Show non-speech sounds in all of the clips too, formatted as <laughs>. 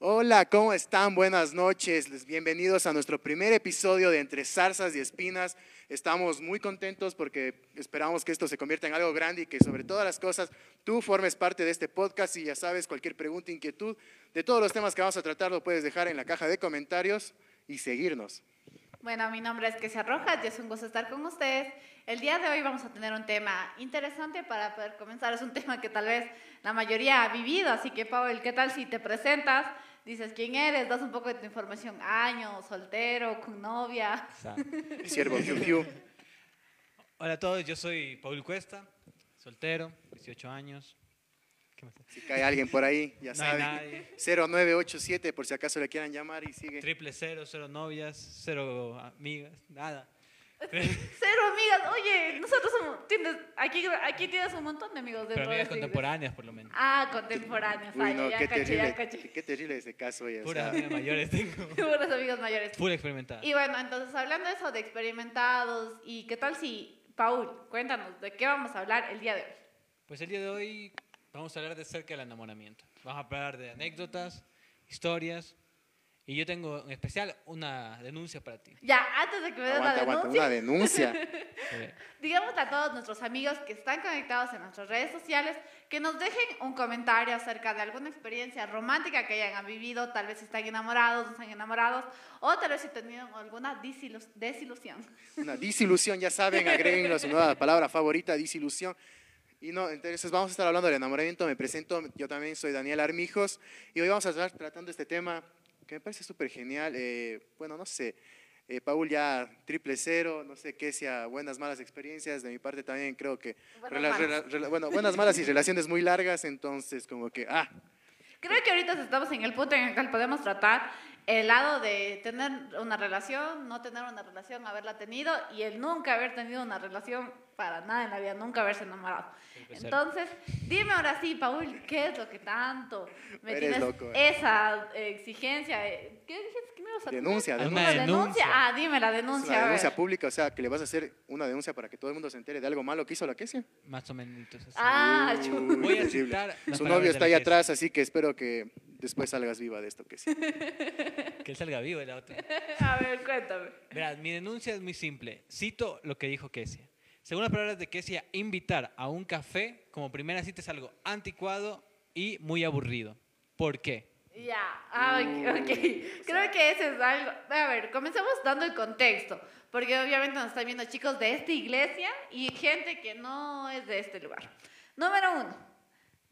Hola, ¿cómo están? Buenas noches. Bienvenidos a nuestro primer episodio de Entre Zarzas y Espinas. Estamos muy contentos porque esperamos que esto se convierta en algo grande y que sobre todas las cosas tú formes parte de este podcast y ya sabes, cualquier pregunta, inquietud de todos los temas que vamos a tratar lo puedes dejar en la caja de comentarios y seguirnos. Bueno, mi nombre es Kesia Rojas y es un gusto estar con ustedes. El día de hoy vamos a tener un tema interesante para poder comenzar. Es un tema que tal vez la mayoría ha vivido, así que Paul, ¿qué tal si te presentas? Dices quién eres, das un poco de tu información, años, soltero, con novia. <laughs> Siervo Fiu Fiu. Hola a todos, yo soy Paul Cuesta, soltero, 18 años. ¿Qué más? Si cae alguien por ahí, ya No saben. nadie. 0987 por si acaso le quieran llamar y sigue. Triple cero, cero novias, cero amigas, nada. <laughs> Cero amigas, oye, nosotros somos, tienes, aquí, aquí tienes un montón de amigos Pero de amigas esta iglesia. contemporáneas por lo menos. Ah, contemporáneos. Uy, ay, no, ya qué caché, ya terrible, caché. qué terrible ese caso. oye, o Puras sea, amigas mayores tengo. <laughs> Puros amigos mayores. Full experimentada. Y bueno, entonces hablando de eso, de experimentados, ¿y qué tal si, Paul, cuéntanos, ¿de qué vamos a hablar el día de hoy? Pues el día de hoy vamos a hablar de cerca del enamoramiento. Vamos a hablar de anécdotas, historias. Y yo tengo en especial una denuncia para ti. Ya, antes de que me des la aguanta, aguanta, denuncia, una denuncia. <laughs> Digamos a todos nuestros amigos que están conectados en nuestras redes sociales que nos dejen un comentario acerca de alguna experiencia romántica que hayan vivido, tal vez están enamorados, no están enamorados, o tal vez si tenido alguna desilusión. Una disilusión, ya saben, agréguenlo a su nueva palabra favorita, disilusión. Y no, entonces vamos a estar hablando del enamoramiento. Me presento, yo también soy Daniel Armijos y hoy vamos a estar tratando este tema que me parece súper genial. Eh, bueno, no sé, eh, Paul ya triple cero, no sé qué sea, buenas, malas experiencias. De mi parte también creo que, Buenas, rela- malas. rela- rela- bueno, buenas, malas y relaciones muy largas, entonces como que, ah, Creo que ahorita estamos en el punto en el cual podemos tratar el lado de tener una relación, no tener una relación, haberla tenido y el nunca haber tenido una relación para nada en la vida, nunca haberse enamorado. Puede ser. Entonces, dime ahora sí, Paul, ¿qué es lo que tanto me Eres tienes loco, eh. esa exigencia? ¿Qué dijiste que me ibas a denuncia, denuncia. ¿Una denuncia? denuncia. Ah, dime la Es denuncia. una denuncia pública, o sea, que le vas a hacer una denuncia para que todo el mundo se entere de algo malo que hizo la Kesia. más o menos. así. Ah, Uy, Voy a citar Su novio está ahí atrás, así que espero que después salgas viva de esto, que sí. Que él salga vivo el otro. <laughs> A ver, cuéntame. Verás, mi denuncia es muy simple. Cito lo que dijo Kesia. Según las palabras de Kesia, invitar a un café como primera cita es algo anticuado y muy aburrido. ¿Por qué? Ya, ah, ok, ok. Creo que ese es algo. A ver, comencemos dando el contexto, porque obviamente nos están viendo chicos de esta iglesia y gente que no es de este lugar. Número uno,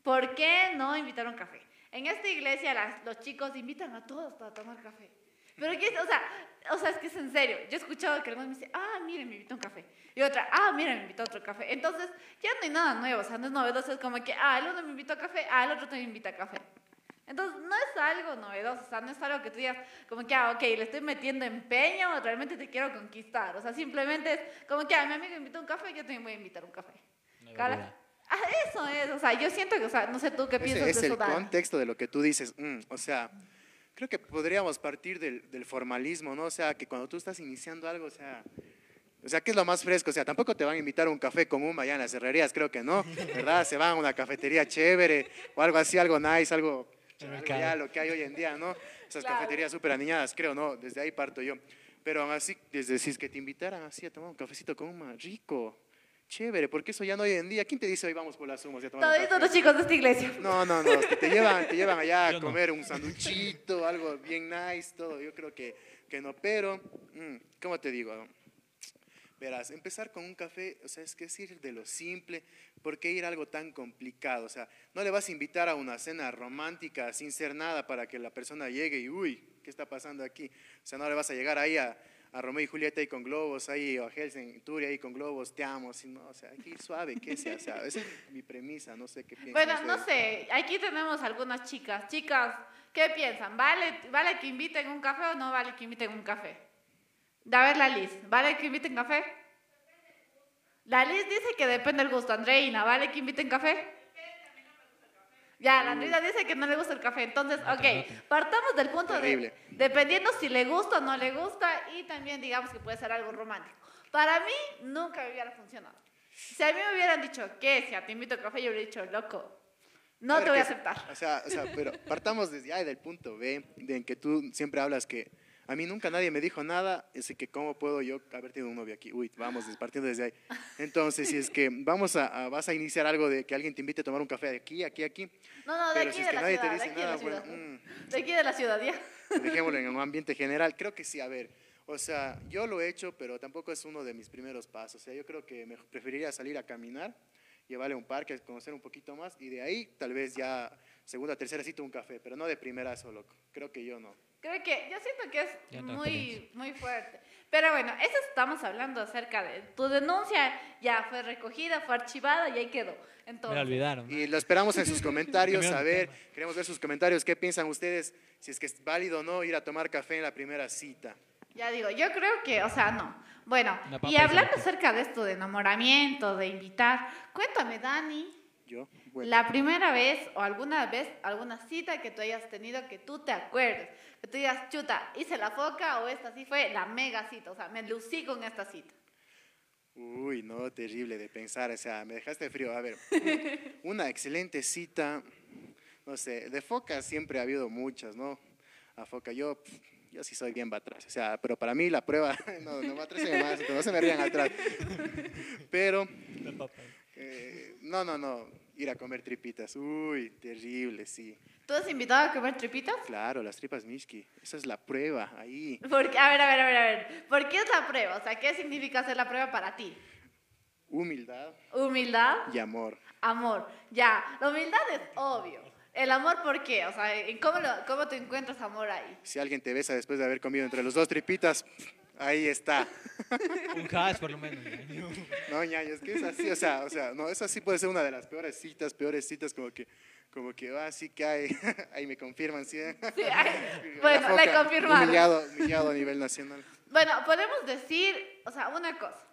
¿por qué no invitar a un café? En esta iglesia las- los chicos invitan a todos para tomar café. Pero que, o sea, o sea, es que es en serio. Yo he escuchado que algunos me dicen, ah, miren, me invitó un café. Y otra, ah, miren, me invitó otro café. Entonces, ya no hay nada nuevo, o sea, no es novedoso. Es como que, ah, el uno me invitó a café, ah, el otro te invita a café. Entonces, no es algo novedoso, o sea, no es algo que tú digas, como que, ah, ok, le estoy metiendo empeño, realmente te quiero conquistar. O sea, simplemente es como que, ah, mi amigo me invitó un café, yo también voy a invitar un café. Ah, eso es, o sea, yo siento que, o sea, no sé tú qué piensas Ese es de el eso, Dana. contexto de lo que tú dices. Mm, o sea, creo que podríamos partir del, del formalismo, ¿no? O sea, que cuando tú estás iniciando algo, o sea, o sea, ¿qué es lo más fresco? O sea, tampoco te van a invitar a un café con un allá en las herrerías, creo que no, ¿verdad? Se van a una cafetería chévere o algo así, algo nice, algo, El algo ya lo que hay hoy en día, ¿no? Esas Claro. cafeterías súper aniñadas, creo, ¿no? Desde ahí parto yo. Pero aún así, desde si es que te invitaran así a tomar un cafecito con un rico, chévere, porque eso ya no hoy en día. ¿Quién te dice hoy vamos por las humos Todos los chicos de esta iglesia. No, no, no, que te llevan, te llevan allá a Yo no. comer un sanduchito, algo bien nice, todo. Yo creo que, que no, pero, mm, ¿cómo te digo? Verás, empezar con un café, o sea, es que es ir de lo simple, ¿por qué ir a algo tan complicado? O sea, no le vas a invitar a una cena romántica sin ser nada para que la persona llegue y, uy, ¿qué está pasando aquí? O sea, no le vas a llegar ahí a, a Romeo y Julieta ahí con globos, ahí, o a Helsinki ahí con globos, te amo, sino, o sea, ir suave, ¿qué sea? O sea, esa es mi premisa, no sé qué piensan Bueno, no sé, aquí tenemos algunas chicas. Chicas, ¿qué piensan? ¿Vale, ¿Vale que inviten un café o no vale que inviten un café? A ver la Liz, ¿vale que inviten café? La Liz dice que depende del gusto. Andreina, ¿vale que inviten café? Ya, la Andreina dice que no le gusta el café. Entonces, ok, partamos del punto Terrible. de, dependiendo si le gusta o no le gusta, y también digamos que puede ser algo romántico. Para mí, nunca me hubiera funcionado. Si a mí me hubieran dicho, ¿qué? Si te invito a café, yo hubiera dicho, loco, No te voy a aceptar. O sea, o sea, pero partamos desde ahí del punto B, de en que tú siempre hablas que a mí nunca nadie me dijo nada, así que cómo puedo yo haber tenido un novio aquí. Uy, vamos, partiendo desde ahí. Entonces, si es que vamos a, a- vas a iniciar algo de que alguien te invite a tomar un café de aquí, aquí, aquí, No, no, de pero aquí si es de que la nadie ciudad, te dice aquí de nada, bueno, mm, De aquí de la ciudad, ya. dejémoslo en un <laughs> ambiente general. Creo que sí, a ver, o sea, yo lo he hecho, pero tampoco es uno de mis primeros pasos. O sea, yo creo que me preferiría salir a caminar, llevarle a un parque, conocer un poquito más, y de ahí tal vez ya segunda, tercera cita un café, pero no de primerazo, loco. Creo que yo no. Creo que, yo siento que es no muy, muy fuerte. Pero bueno, eso estamos hablando acerca de tu denuncia, ya fue recogida, fue archivada y ahí quedó. Me Entonces, la olvidaron. Y lo esperamos en sus <laughs> comentarios, a ver, queremos ver sus comentarios, qué piensan ustedes, si es que es válido o no ir a tomar café en la primera cita. ya digo, yo creo que, o sea, no. Bueno, y hablando acerca de esto de enamoramiento, de invitar, cuéntame, Dani, Yo, bueno. la primera vez o alguna vez, alguna cita que tú hayas tenido que tú te acuerdes, que tú digas, chuta, hice la foca o esta sí fue la mega cita, o sea, me lucí con esta cita. Uy, no, terrible de pensar, o sea, me dejaste frío. A ver, <laughs> una excelente cita, no sé, de foca siempre ha habido muchas, ¿no? A foca, yo, yo sí soy bien atrás, o sea, pero para mí la prueba, <laughs> no, no me atrasen más, no se me rían atrás. <laughs> Pero, La papa. Eh, no, no, no, ir a comer tripitas, uy, terrible, sí. ¿Tú has invitado a comer tripitas? Claro, las tripas Mishki, esa es la prueba, ahí. Porque, a ver, a ver, a ver, a ver. ¿Por qué es la prueba? O sea, ¿qué significa hacer la prueba para ti? Humildad Humildad, y amor. amor. Ya, la humildad es obvio. El amor, ¿por qué? O sea, ¿en ¿cómo, lo- ¿cómo te encuentras amor ahí? Si alguien te besa después de haber comido entre los dos tripitas, ahí está. Un hash, por lo menos. No, ñaño, es que es así, o sea, o sea, no, esa sí puede ser una de las peores citas, peores citas, como que, como que, ah, sí que hay, <laughs> ahí me confirman, sí. ¿eh? Sí, <laughs> bueno, foca, le confirmaron. Humillado, humillado a nivel nacional. Bueno, podemos decir, o sea, una cosa.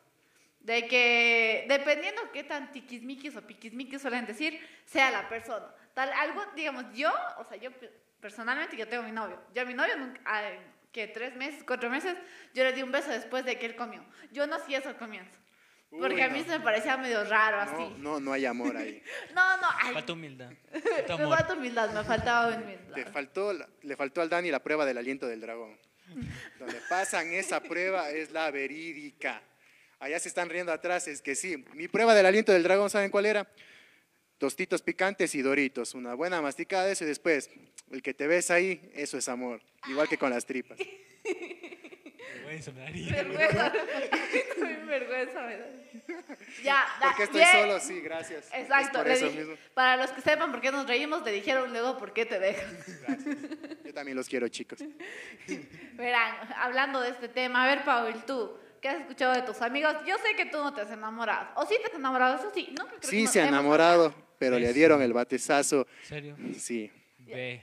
De que dependiendo qué tan tiquismiquis o piquismiquis suelen decir, sea la persona. Tal, algo, digamos, yo, o sea, yo pe- personalmente, yo tengo mi novio. Yo a mi novio, nunca, que tres meses, cuatro meses, yo le di un beso después de que él comió. Yo no hacía eso al comienzo. Porque Uy, a mí no. se me parecía medio raro No, así. no, no hay amor ahí. <laughs> No, no, ay, Falta humildad. <laughs> Falta me falta humildad, me faltaba humildad. Te faltó, le faltó al Dani la prueba del aliento del dragón. Donde pasan esa prueba es la verídica. Allá se están riendo atrás, es que sí. Mi prueba del aliento del dragón, ¿saben cuál era? Tostitos picantes y doritos. Una buena masticada de eso y después, el que te ves ahí, eso es amor. Igual que con las tripas. <laughs> Vergüenza me daría. Vergüenza. Me <laughs> vergüenza me da. Ya, da- <laughs> Porque estoy bien. solo, sí, gracias. Es Exacto. eso dije- mismo. para los que sepan por qué nos reímos, le dijeron luego por qué te dejan. Gracias. Yo también los quiero, chicos. Verán, hablando de este tema, a ver, Paul, tú, ¿qué has escuchado de tus amigos? Yo sé que tú no te has enamorado. ¿O sí te has enamorado? Eso sí, nunca creo que Sí, nos se ha enamorado, pero le dieron el batezazo. ¿En serio? Sí. Ve.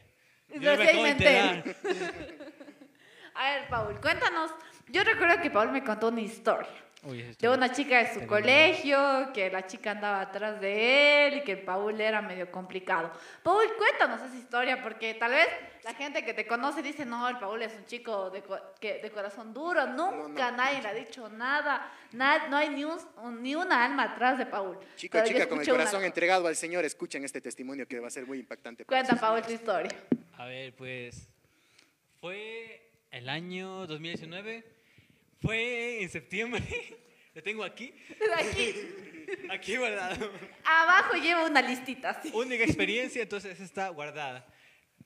<laughs> A ver, Paul, cuéntanos. Yo recuerdo que Paul me contó una historia. Uy, De una chica de su Terrible. colegio, que la chica andaba atrás de él y que Paul era medio complicado. Paul, cuéntanos esa historia, porque tal vez la gente que te conoce dice, no, el Paul es un chico de, que, de corazón duro, nunca no. nadie le ha dicho nada, na- no hay ni, un- un- ni una alma atrás de Paul. Chico, Pero chica, con el una corazón entregado al Señor, escuchen este testimonio que va a ser muy impactante. para Cuenta, Paul, tu historia. A ver, pues. Fue el año 2019. Fue en septiembre. Lo tengo aquí. <laughs> Aquí, <laughs> Aquí guardado. abajo lleva una listita, así. Única <laughs> experiencia, entonces está guardada.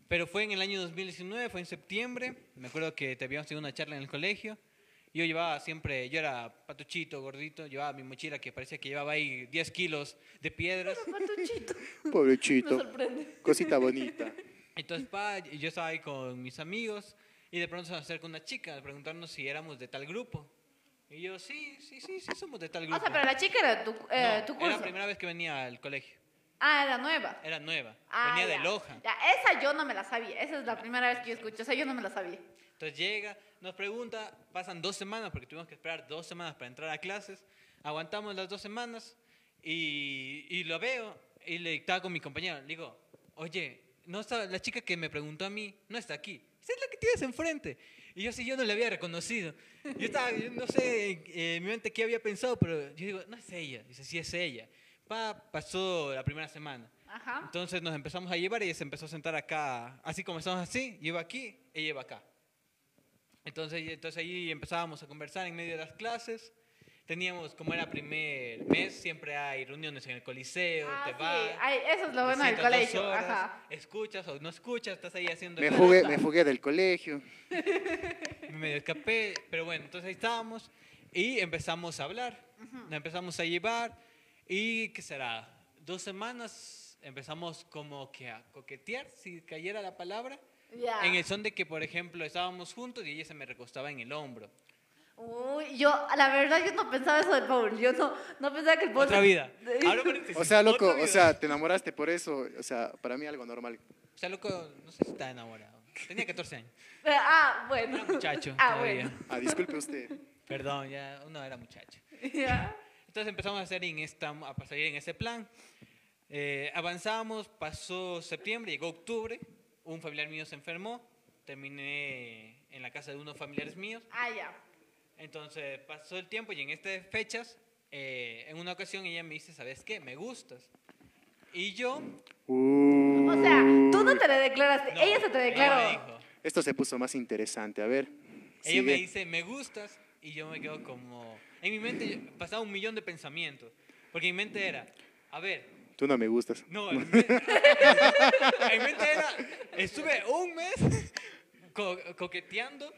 Pero fue en el año 2019, fue en septiembre. Me acuerdo que te habíamos tenido una charla en el colegio. Yo llevaba siempre, yo era patuchito, gordito, llevaba mi mochila que parecía que llevaba ahí 10 kilos de piedras. Patuchito, me Pobrecito, sorprende. cosita bonita. Entonces, pa, yo estaba ahí con mis amigos y de pronto se nos acerca una chica a preguntarnos si éramos de tal grupo. Y yo, sí, sí, sí, sí, somos de tal grupo. O sea, pero la chica era tu, eh, No, tu era curso. la primera vez que venía al colegio. Ah, era nueva. Era nueva. Ah, venía ya. de Loja. Ya, esa yo no me la sabía. Esa es la primera vez que yo escucho. Esa yo no me la sabía. Entonces llega, nos pregunta, pasan dos semanas, porque tuvimos que esperar dos semanas para entrar a clases. Aguantamos las dos semanas y, y lo veo y le estaba con mi compañero. Le digo, oye, no está, la chica que me preguntó a mí no está aquí. Esa es la que tienes enfrente. Y yo sí, yo no la había reconocido. Yo estaba, yo no sé eh, en mi mente qué había pensado, pero yo digo, no es ella. Dice, sí es ella. Pa, pasó la primera semana. Ajá. Entonces nos empezamos a llevar y ella se empezó a sentar acá, así como estamos así, yo iba aquí, ella iba acá. Entonces, entonces ahí empezábamos a conversar en medio de las clases. Teníamos, como era primer mes, siempre hay reuniones en el coliseo, Ah, te sí. vas. Ay, eso es lo bueno del colegio. horas, Ajá. Escuchas o no escuchas, estás ahí haciendo... Me fugué, me fugué del colegio. <laughs> me medio escapé, pero bueno, entonces ahí estábamos y empezamos a hablar, nos empezamos a llevar y ¿qué será? Dos semanas empezamos como que a coquetear, si cayera la palabra, Ya. en el son de que, por ejemplo, estábamos juntos y ella se me recostaba en el hombro. Uy, yo, la verdad, yo no pensaba eso del Paul. Yo no, no pensaba que el Paul. Otra vida. <laughs> Paréntesis, O sea, loco, o sea, te enamoraste por eso. O sea, para mí algo normal. O sea, loco, no sé si está enamorado. Tenía 14 años. Ah, bueno. Era muchacho Ah, todavía. bueno. Ah, disculpe usted. Perdón, ya uno era muchacho. Ya. Entonces empezamos a hacer en esta, a salir en ese plan. Eh, avanzamos, pasó septiembre, llegó octubre, un familiar mío se enfermó, terminé en la casa de unos familiares míos. Ah, ya. Entonces pasó el tiempo y en estas fechas, eh, en una ocasión ella me dice, ¿sabes qué? Me gustas. Y yo... Uh, O sea, tú no te le declaraste. no, ella se te ella declaró. me dijo, esto se puso más interesante. A ver. Ella me sigue. dice, me gustas, y yo me quedo como... En mi mente pasaba un millón de pensamientos, porque mi mente era, a ver, Tú no me gustas. no, en <laughs> mi, en mi mente era, estuve un mes co- coqueteando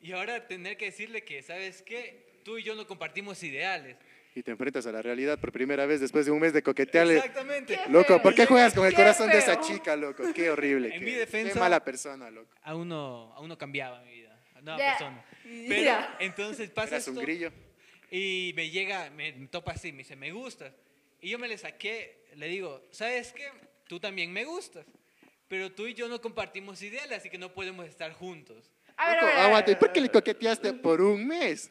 y ahora tener que decirle que, ¿sabes qué? Tú y yo no compartimos ideales. Y te enfrentas a la realidad por primera vez después de un mes de coquetearle. Exactamente. Qué Loco, ¿por qué juegas con el corazón de esa chica, loco? Qué horrible. En qué, mi defensa- qué mala persona, loco. A uno, a uno cambiaba mi vida, a una Ya. persona. Pero Ya. entonces pasa Eras un esto, grillo. Y me llega, me, me topa así, me dice, me gustas. Y yo me le saqué, le digo, ¿sabes qué? Tú también me gustas. Pero tú y yo no compartimos ideales, así que no podemos estar juntos. A ver, Loco, a ver, a ver. aguanta. ¿Y por qué le coqueteaste por un mes?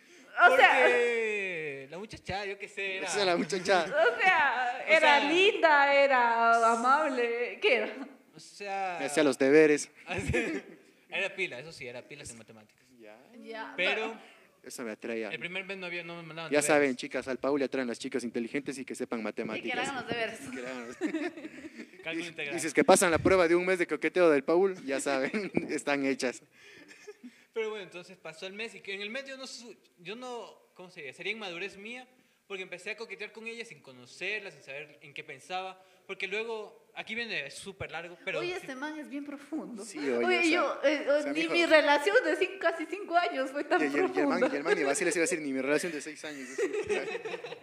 O sea, <laughs> la muchacha, yo qué sé, era... O sea, la muchacha. o sea, O era sea- linda, era amable. ¿Qué era? O sea... Me hacía los deberes. <laughs> era pila, eso sí, era pilas en matemáticas. Ya. Ya. Pero Eso me atraía. el primer mes no, había, no me mandaban Ya deberes. saben, chicas, al Paul le atraen las chicas inteligentes y que sepan Y que matemáticas. eran los deberes. <laughs> Que le hagan los- Cálculo integral. Dices que pasan la prueba de un mes de coqueteo del Paul, ya saben, están hechas. Pero bueno, entonces pasó el mes y que en el mes yo no, yo no, ¿cómo se diría? Sería inmadurez mía porque empecé a coquetear con ella sin conocerla, sin saber en qué pensaba, porque luego, aquí viene es súper largo, pero... oye, sí- este man es bien profundo. Sí, oye, o sea, yo, eh, o sea, ni mijo- mi relación de cinco- casi cinco años fue tan Y, el- y el man, profunda. y el man ni Basile se iba a decir ni mi relación de seis años.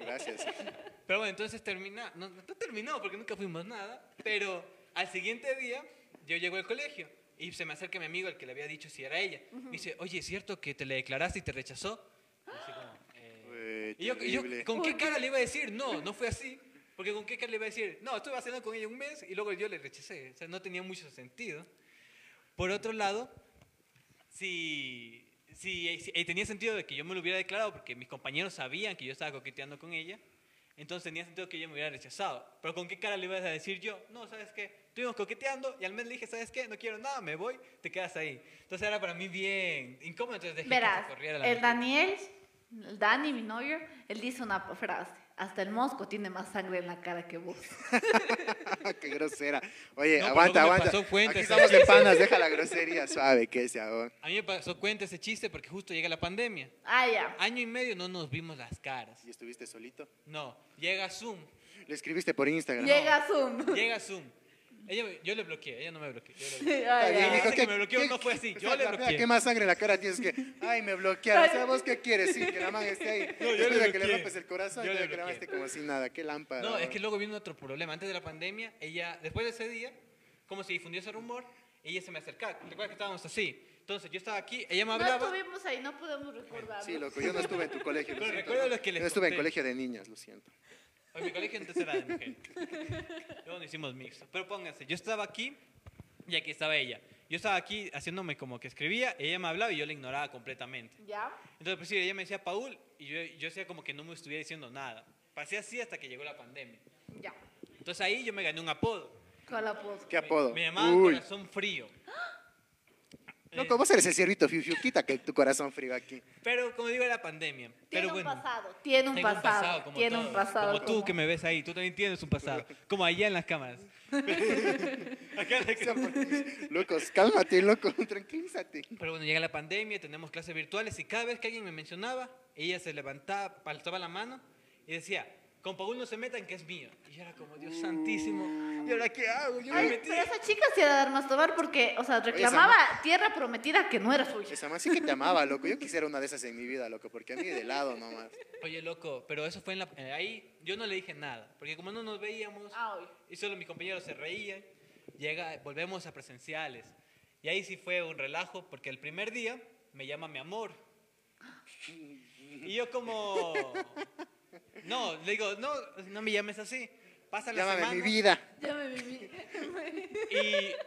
Gracias. Pero bueno, entonces termina, no, no terminó porque nunca fuimos nada, pero al siguiente día yo llego al colegio y se me acerca mi amigo, el que le había dicho si era ella. Me dice, oye, ¿es cierto que te le declaraste y te rechazó? Y así como, eh, Uy, y yo, y yo. ¿con qué cara le iba a decir? No, no fue así. Porque con qué cara le iba a decir, no, estuve haciendo con ella un mes y luego yo le rechacé. O sea, no tenía mucho sentido. Por otro lado, si, si, si- tenía sentido de que yo me lo hubiera declarado porque mis compañeros sabían que yo estaba coqueteando con ella, entonces tenía sentido que ella me hubiera rechazado. Pero ¿con qué cara le ibas a decir yo? No, ¿sabes qué? Estuvimos coqueteando y al mes le dije, ¿sabes qué? No quiero nada, me voy, te quedas ahí. Entonces era para mí bien incómodo, entonces dejé que Verás, se corriera la el. Daniel, el Dani, mi novio, él dice una frase. Hasta el mosco tiene más sangre en la cara que vos. <laughs> Qué grosera. Oye, No, pero aguanta, luego me aguanta. pasó cuenta Aquí ese estamos de panas, deja la grosería suave, que sea. oh. A mí me pasó cuenta ese chiste porque justo llega la pandemia. Ah, ya. Año y medio no nos vimos las caras. ¿Y estuviste solito? No, llega Zoom. Le escribiste por Instagram. Llega Zoom. Llega Zoom. Ella, yo le bloqueé, ella no me bloqueó. Yo le hijo, dice que me bloqueó, no fue así, yo le bloqueé. ¿Qué más sangre en la cara tienes que? Ay, me bloquearon. O sea, ¿vos qué quieres? Sí, que la man esté ahí. <laughs> No, yo le que le rompes el corazón, Yo y le que la man esté como sin nada. Qué lámpara. No, es que luego vino otro problema. Antes de la pandemia, ella, después de ese día, como se difundió ese rumor, ella se me acercaba. Recuerda que estábamos así. Entonces yo estaba aquí, ella me No hablaba. estuvimos ahí, no podemos recordar. Sí, loco, yo no estuve en tu colegio. lo Pero siento, recuerdo ¿no? lo que les Yo estuve en colegio de niñas, lo siento. En mi colegio antes era de mujeres. Luego no hicimos mixto. Pero pónganse, yo estaba aquí y aquí estaba ella. Yo estaba aquí haciéndome como que escribía, ella me hablaba y yo la ignoraba completamente. ¿Ya? Entonces, pues sí, ella me decía Paul y yo, yo hacía como que no me estuviera diciendo nada. Pasé así hasta que llegó la pandemia. Ya. Entonces ahí yo me gané un apodo. ¿Cuál apodo? ¿Qué apodo? Me llamaban Uy, Corazón Frío. Loco, vos eres el ciervito fiu fiu, quita que tu corazón frío aquí. Pero como digo, era pandemia. Tiene Pero un bueno. pasado, tiene un Tengo pasado, como tiene un todos, pasado. Como tú que me ves ahí, tú también tienes un pasado. Como allá en las cámaras. <laughs> Acá en la cámara. Locos, cálmate, loco, <laughs> tranquilízate. Pero bueno, llega la pandemia, tenemos clases virtuales y cada vez que alguien me mencionaba, ella se levantaba, alzaba la mano y decía, con Paul no se metan que es mío. Y yo era como, Dios santísimo, ¿y ahora qué hago? Yo me Ay, metí. pero esa chica se iba a dar más tomar porque, o sea, reclamaba tierra prometida que no era suya. Esa más sí que te amaba, loco. Yo quisiera una de esas en mi vida, loco, porque a mí de lado nomás. Oye, loco, pero eso fue en la... eh, ahí yo no le dije nada, porque como no nos veíamos Ah, oye. y solo mis compañeros se reían, llega, volvemos a presenciales. Y ahí sí fue un relajo, porque el primer día me llama mi amor. Y yo como... No, le digo, no, no me llames así. Pasa la Llámame semana. mi vida. Ya me viví.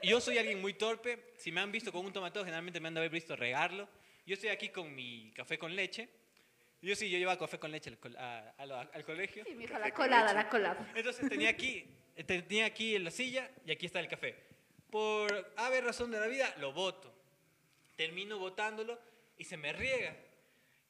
Y yo soy alguien muy torpe. Si me han visto con un tomatón, generalmente me han de haber visto regarlo. Yo estoy aquí con mi café con leche. Yo sí, yo llevaba café con leche al, a- a lo- al colegio. Sí, mija, la colada, la colada. Entonces tenía aquí, tenía aquí en la silla y aquí está el café. Por haber razón de la vida, lo boto. Termino botándolo y se me riega.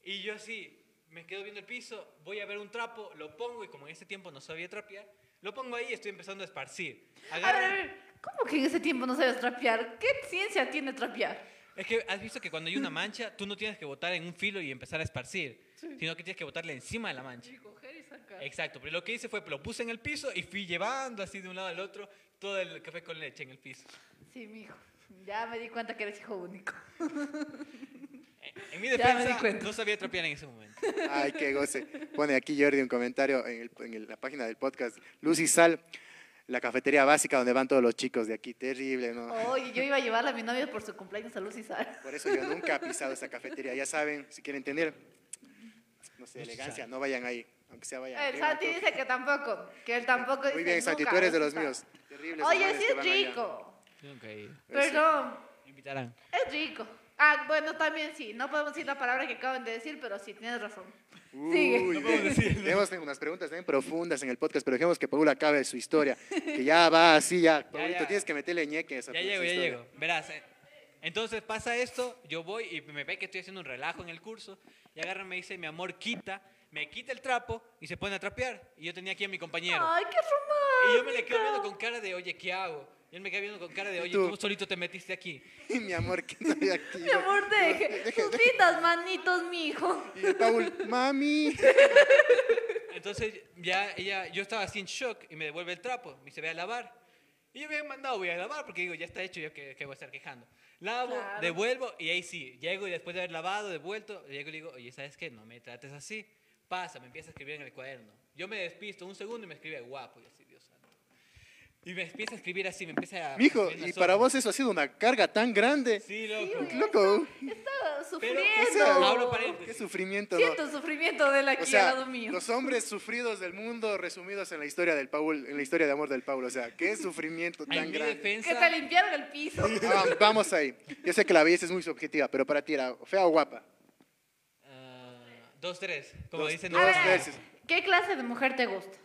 Y yo así, me quedo viendo el piso, voy a ver un trapo, lo pongo y como en ese tiempo no sabía trapear, lo pongo ahí y estoy empezando a esparcir. A ver, Agarro- a ver, ¿cómo que en ese tiempo no sabes trapear? ¿Qué ciencia tiene trapear? Es que has visto que cuando hay una mancha, tú no tienes que botar en un filo y empezar a esparcir, sino que tienes que botarle encima de la mancha. coger y sacar. Exacto, pero lo que hice fue lo puse en el piso y fui llevando así de un lado al otro todo el café con leche en el piso. Sí, mijo. Ya me di cuenta que eres hijo único. <laughs> En mi defensa, no sabía trapear en ese momento. Ay, qué goce. Pone aquí Jordi un comentario en, el- en el- la página del podcast. Luz y Sal, la cafetería básica donde van todos los chicos de aquí. Terrible, ¿no? Oye, yo iba a llevarla a mi novio por su cumpleaños a Luz y Sal. Por eso yo nunca he pisado esa cafetería. Ya saben, si quieren tener, no sé, elegancia, no vayan ahí. Aunque sea vayan. El Santi dice que tampoco, que él tampoco Muy dice bien, Santi, nunca, tú eres de los míos. Terribles Oye, sí es van allá. rico. Nunca he ido. Perdón, Me invitarán. es rico. Ah, bueno, también sí. No podemos decir la palabra que acaban de decir, pero sí, tienes razón. Sigue. Uy, No podemos decirlo. Tenemos unas preguntas también profundas en el podcast, pero dejemos que Paul acabe su historia. Que ya va así, ya. Paulito, ya. tienes que meterle ñeque a esa Ya llego, ya llego. Verás, eh, entonces pasa esto, yo voy y me ve que estoy haciendo un relajo en el curso y agarra y me dice, mi amor, quita, me quita el trapo y se pone a trapear. Y yo tenía aquí a mi compañero. Ay, qué Y yo me le quedo viendo romántico. con cara de, oye, ¿qué hago? Y él me queda viendo con cara de, oye, tú? ¿cómo solito te metiste aquí? <laughs> mi amor, que no hay aquí. <laughs> Mi amor, deje. Deje- Sus lindas manitos, mijo. Y el Paul, mami. <laughs> Entonces ya ella, yo estaba así en shock y me devuelve el trapo, me dice, ve a lavar. Y yo me había mandado, voy a lavar porque digo, ya está hecho, yo que, que voy a estar quejando. Lavo, Claro. devuelvo y ahí sí, llego y después de haber lavado, devuelto, llego y le digo, oye, ¿sabes qué? No me trates así. Pasa, me empieza a escribir en el cuaderno. Yo me despisto un segundo y me escribe guapo y así. Y me empieza a escribir así, me empieza a... Mijo, y para vos eso ha sido una carga tan grande. Sí, loco. oye. Loco, Pero, sufriendo. o sea, abro paréntesis. qué sufrimiento, ¿no? Siento el sufrimiento de él aquí O sea, al lado mío. los hombres sufridos del mundo resumidos en la historia del Paul, en la historia de amor del Paul. O sea, qué sufrimiento En tan mi grande. Que defensa... te limpiaron el piso. Ah, vamos ahí. Yo sé que la belleza es muy subjetiva, pero para ti era fea o guapa. ah, dos, tres, como Dos- dicen dos veces. ¿Qué clase de mujer te gusta?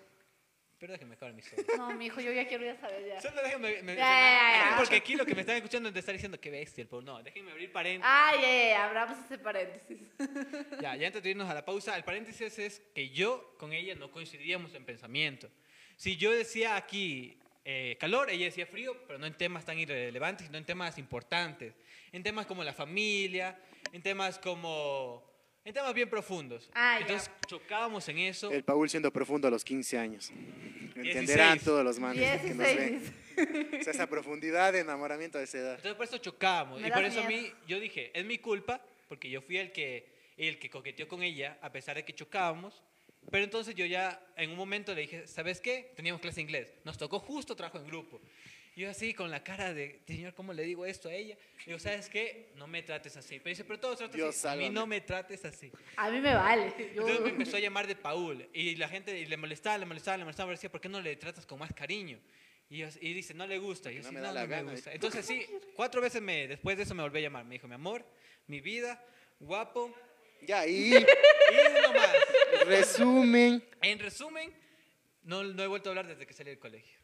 Pero déjame acabar mi historia. No, mijo, yo ya quiero ya saber ya. Solo déjenme. me- Ya, ya, ya, ya. Porque aquí lo que me están escuchando es de estar diciendo que bestia el. No, déjenme abrir paréntesis. Ay, ay, ay, abramos ese paréntesis. <laughs> Ya, ya antes de irnos a la pausa, el paréntesis es que yo con ella no coincidíamos en pensamiento. Si yo decía aquí eh, calor, ella decía frío, pero no en temas tan irrelevantes, sino en temas importantes. En temas como la familia, en temas como. En temas bien profundos. Ah, ya. Entonces chocábamos en eso. El Paul siendo profundo a los 15 años. Entenderán 16. todos los manes que nos ven. 16. O sea, esa profundidad de enamoramiento de esa edad. Entonces por eso chocábamos. Me y por eso a mí, yo dije, es mi culpa, porque yo fui el que, el que coqueteó con ella, a pesar de que chocábamos. Pero entonces yo ya, en un momento le dije, ¿sabes qué? Teníamos clase de inglés. Nos tocó justo trabajo en grupo. Y yo así, con la cara de, señor, ¿cómo le digo esto a ella? Digo, ¿sabes qué? No me trates así. Pero dice, pero todos tratan Dios, así. A mí no me trates así. A mí me vale. Yo- Entonces me empezó a llamar de Paul. Y la gente y le molestaba, le molestaba, le molestaba. pero decía, ¿por qué no le tratas con más cariño? Y, yo- y dice, no le gusta. Y yo, No sí, me no, da no la me gana". gusta. Entonces sí, cuatro veces me, después de eso me volvió a llamar. Me dijo, mi amor, mi vida, guapo. Ya, y <laughs> Y uno más. resumen. En resumen, no, no he vuelto a hablar desde que salí del colegio.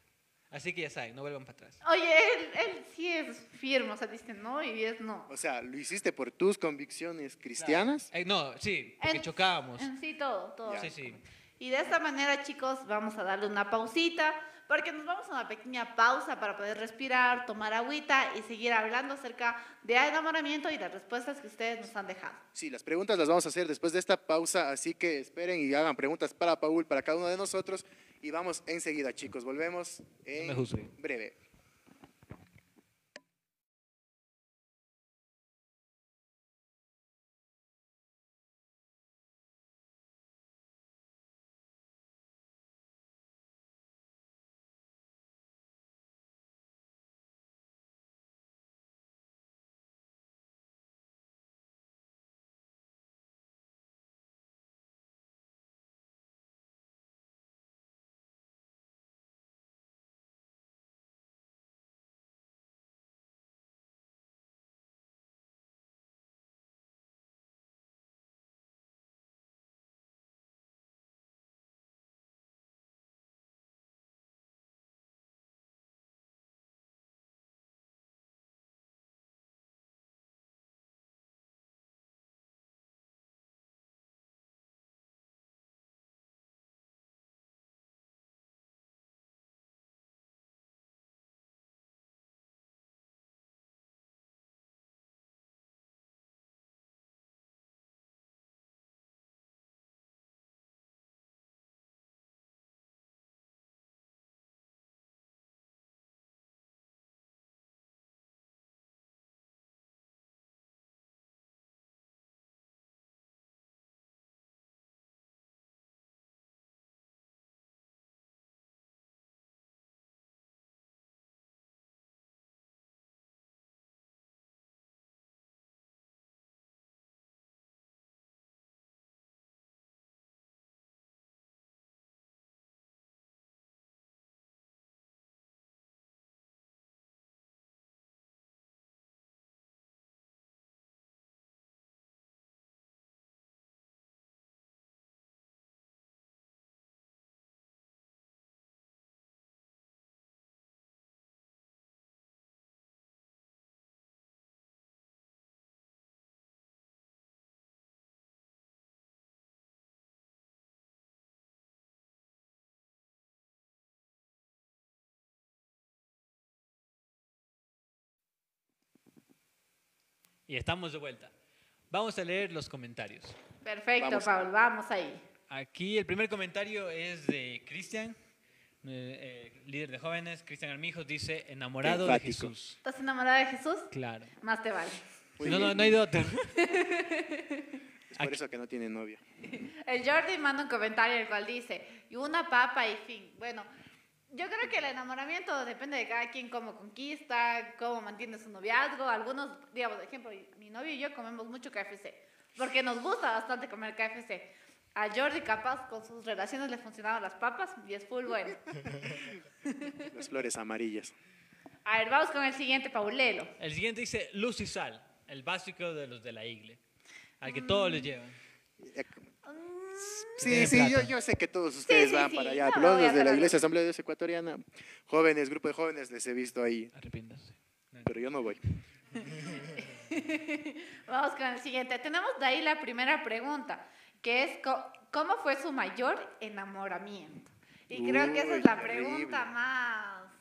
Así que ya saben, no vuelvan para atrás. Oye, él, él sí es firme, o sea, dice no y es no. O sea, ¿lo hiciste por tus convicciones cristianas? Eh, no, sí, porque En- chocábamos. En sí, todo, todo. Sí, sí. Y de esta manera, chicos, vamos a darle una pausita, porque nos vamos a una pequeña pausa para poder respirar, tomar agüita y seguir hablando acerca de enamoramiento y las respuestas que ustedes nos han dejado. Sí, las preguntas las vamos a hacer después de esta pausa, así que esperen y hagan preguntas para Paul, para cada uno de nosotros. Y vamos enseguida, chicos. Volvemos en breve. Y estamos de vuelta. Vamos a leer los comentarios. Perfecto, Vamos. Paul, vamos ahí. Aquí el primer comentario es de Cristian, eh, eh, líder de jóvenes. Cristian Armijos dice, enamorado de. Jesús. ¿Estás enamorada de Jesús? Claro. Más te vale. Muy no, no, bien. no hay de otro. Es por Aquí- eso que no tiene novia. El Jordi manda un comentario el cual dice, y una papa y fin. Bueno, yo creo que el enamoramiento depende de cada quien, cómo conquista, cómo mantiene su noviazgo. Algunos, digamos, por ejemplo, mi novio y yo comemos mucho KFC, porque nos gusta bastante comer KFC. A Jordi capaz con sus relaciones le funcionaban las papas y es full bueno. <laughs> Las flores amarillas. A ver, vamos con el siguiente, Paulelo. El siguiente dice luz y sal, el básico de los de la iglesia, al que todos les llevan. Mm, Sí, sí, yo, sé que todos ustedes sí, van sí, para allá. no, Los de la. Iglesia Asamblea de Dios Ecuatoriana, jóvenes, grupo de jóvenes, les he visto ahí, Arrepiéntanse. pero yo no voy. <laughs> Vamos con el siguiente. Tenemos de ahí la primera pregunta, que es ¿cómo fue su mayor enamoramiento? Y creo que esa es la terrible. pregunta más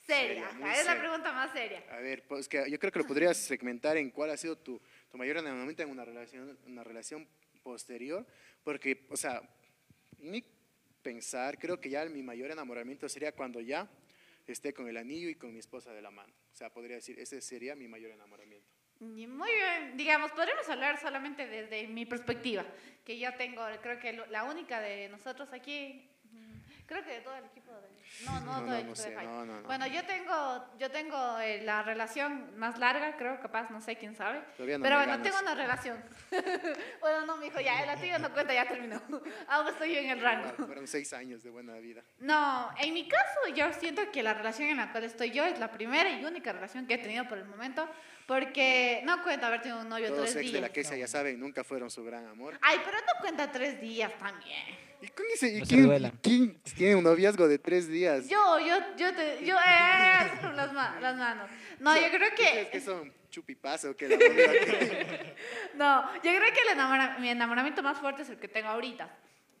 seria. Seria, es la pregunta más seria. A ver, pues que yo creo que lo podrías segmentar en cuál ha sido tu, tu mayor enamoramiento en una relación, una relación posterior, porque, o sea, en mi pensar, creo que ya mi mayor enamoramiento sería cuando ya esté con el anillo y con mi esposa de la mano. O sea, podría decir, ese sería mi mayor enamoramiento. Muy bien, digamos, podremos hablar solamente desde mi perspectiva, que yo tengo, creo que la única de nosotros aquí, creo que de todo el equipo de... No, no, No, todo no, el no equipo sé, de no. Bueno, yo tengo, yo tengo eh, la relación más larga, creo, capaz, no sé quién sabe. Pero bueno, tengo una relación. <laughs> bueno, no, mijo, ya, la tuya no cuenta, ya terminó. <laughs> Aún estoy yo en el rango. Fueron seis años de buena vida. No, en mi caso yo siento que la relación en la cual estoy yo es la primera y única relación que he tenido por el momento, porque no cuenta haber tenido un novio Todos tres ex de la días. queja, ya saben, nunca fueron su gran amor. Ay, pero no cuenta tres días también. ¿Y con ese- y No quién, quién tiene un noviazgo de tres días? Yo, yo, yo te, yo, eh, las, ma- las manos. No, yo creo ¿Ustedes que, que son chupipazo o que la <laughs> <laughs> no, yo creo que el enamora- mi enamoramiento más fuerte es el que tengo ahorita.